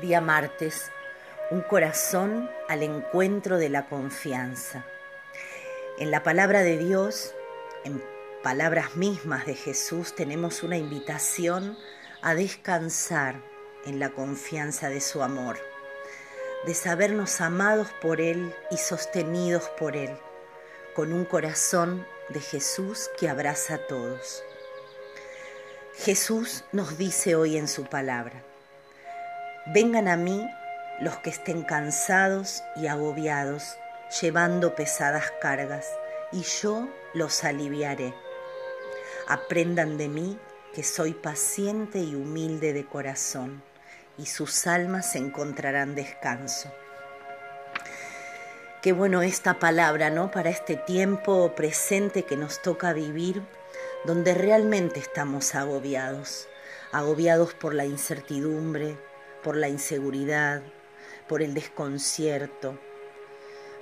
Día martes, un corazón al encuentro de la confianza. En la palabra de Dios, en palabras mismas de Jesús, tenemos una invitación a descansar en la confianza de su amor, de sabernos amados por Él y sostenidos por Él, con un corazón de Jesús que abraza a todos. Jesús nos dice hoy en su palabra, vengan a mí los que estén cansados y agobiados, llevando pesadas cargas, y yo los aliviaré. Aprendan de mí que soy paciente y humilde de corazón, y sus almas encontrarán descanso. Qué bueno esta palabra, ¿no? Para este tiempo presente que nos toca vivir donde realmente estamos agobiados, agobiados por la incertidumbre, por la inseguridad, por el desconcierto,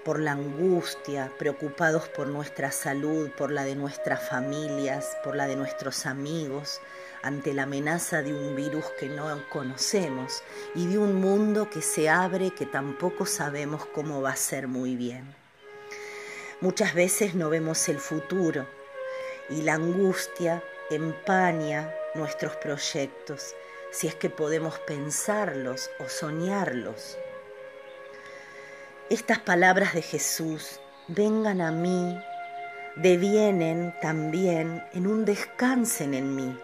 por la angustia, preocupados por nuestra salud, por la de nuestras familias, por la de nuestros amigos, ante la amenaza de un virus que no conocemos y de un mundo que se abre que tampoco sabemos cómo va a ser muy bien. Muchas veces no vemos el futuro y la angustia empaña nuestros proyectos, si es que podemos pensarlos o soñarlos. Estas palabras de Jesús, vengan a mí, devienen también en un descansen en mí.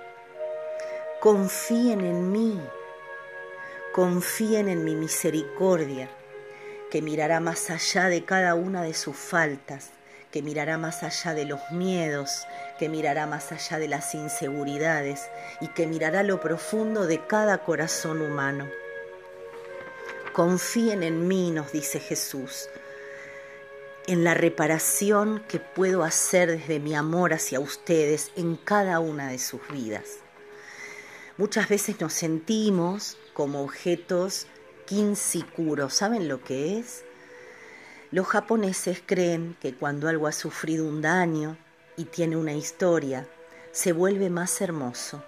Confíen en mí, confíen en mi misericordia, que mirará más allá de cada una de sus faltas que mirará más allá de los miedos, que mirará más allá de las inseguridades y que mirará lo profundo de cada corazón humano. Confíen en mí, nos dice Jesús, en la reparación que puedo hacer desde mi amor hacia ustedes en cada una de sus vidas. Muchas veces nos sentimos como objetos kinsicuros. ¿Saben lo que es? Los japoneses creen que cuando algo ha sufrido un daño y tiene una historia, se vuelve más hermoso.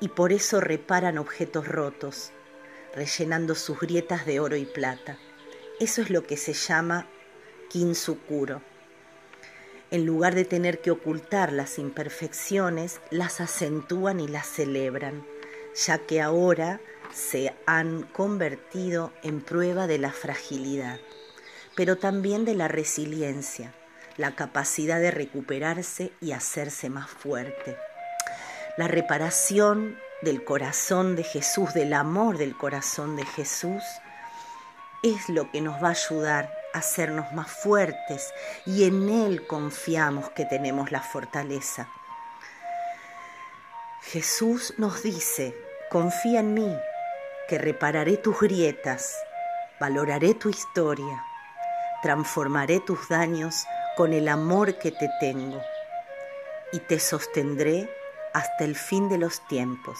Y por eso reparan objetos rotos, rellenando sus grietas de oro y plata. Eso es lo que se llama kinsukuro. En lugar de tener que ocultar las imperfecciones, las acentúan y las celebran, ya que ahora se han convertido en prueba de la fragilidad pero también de la resiliencia, la capacidad de recuperarse y hacerse más fuerte. La reparación del corazón de Jesús, del amor del corazón de Jesús, es lo que nos va a ayudar a hacernos más fuertes y en Él confiamos que tenemos la fortaleza. Jesús nos dice, confía en mí, que repararé tus grietas, valoraré tu historia, transformaré tus daños con el amor que te tengo y te sostendré hasta el fin de los tiempos,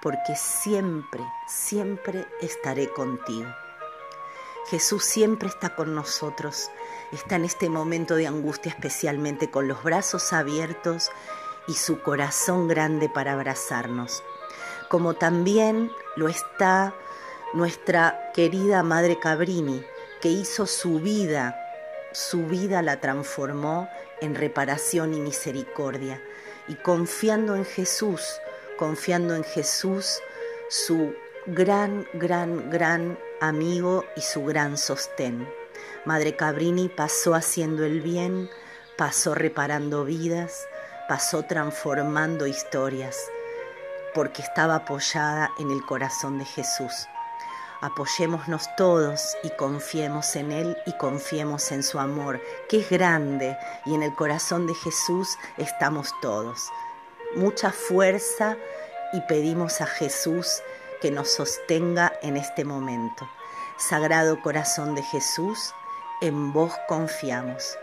porque siempre, siempre estaré contigo. Jesús siempre está con nosotros, está en este momento de angustia especialmente con los brazos abiertos y su corazón grande para abrazarnos, como también lo está nuestra querida Madre Cabrini, que hizo su vida, su vida la transformó en reparación y misericordia. Y confiando en Jesús, confiando en Jesús, su gran, gran, gran amigo y su gran sostén. Madre Cabrini pasó haciendo el bien, pasó reparando vidas, pasó transformando historias, porque estaba apoyada en el corazón de Jesús. Apoyémonos todos y confiemos en Él y confiemos en su amor, que es grande y en el corazón de Jesús estamos todos. Mucha fuerza y pedimos a Jesús que nos sostenga en este momento. Sagrado corazón de Jesús, en vos confiamos.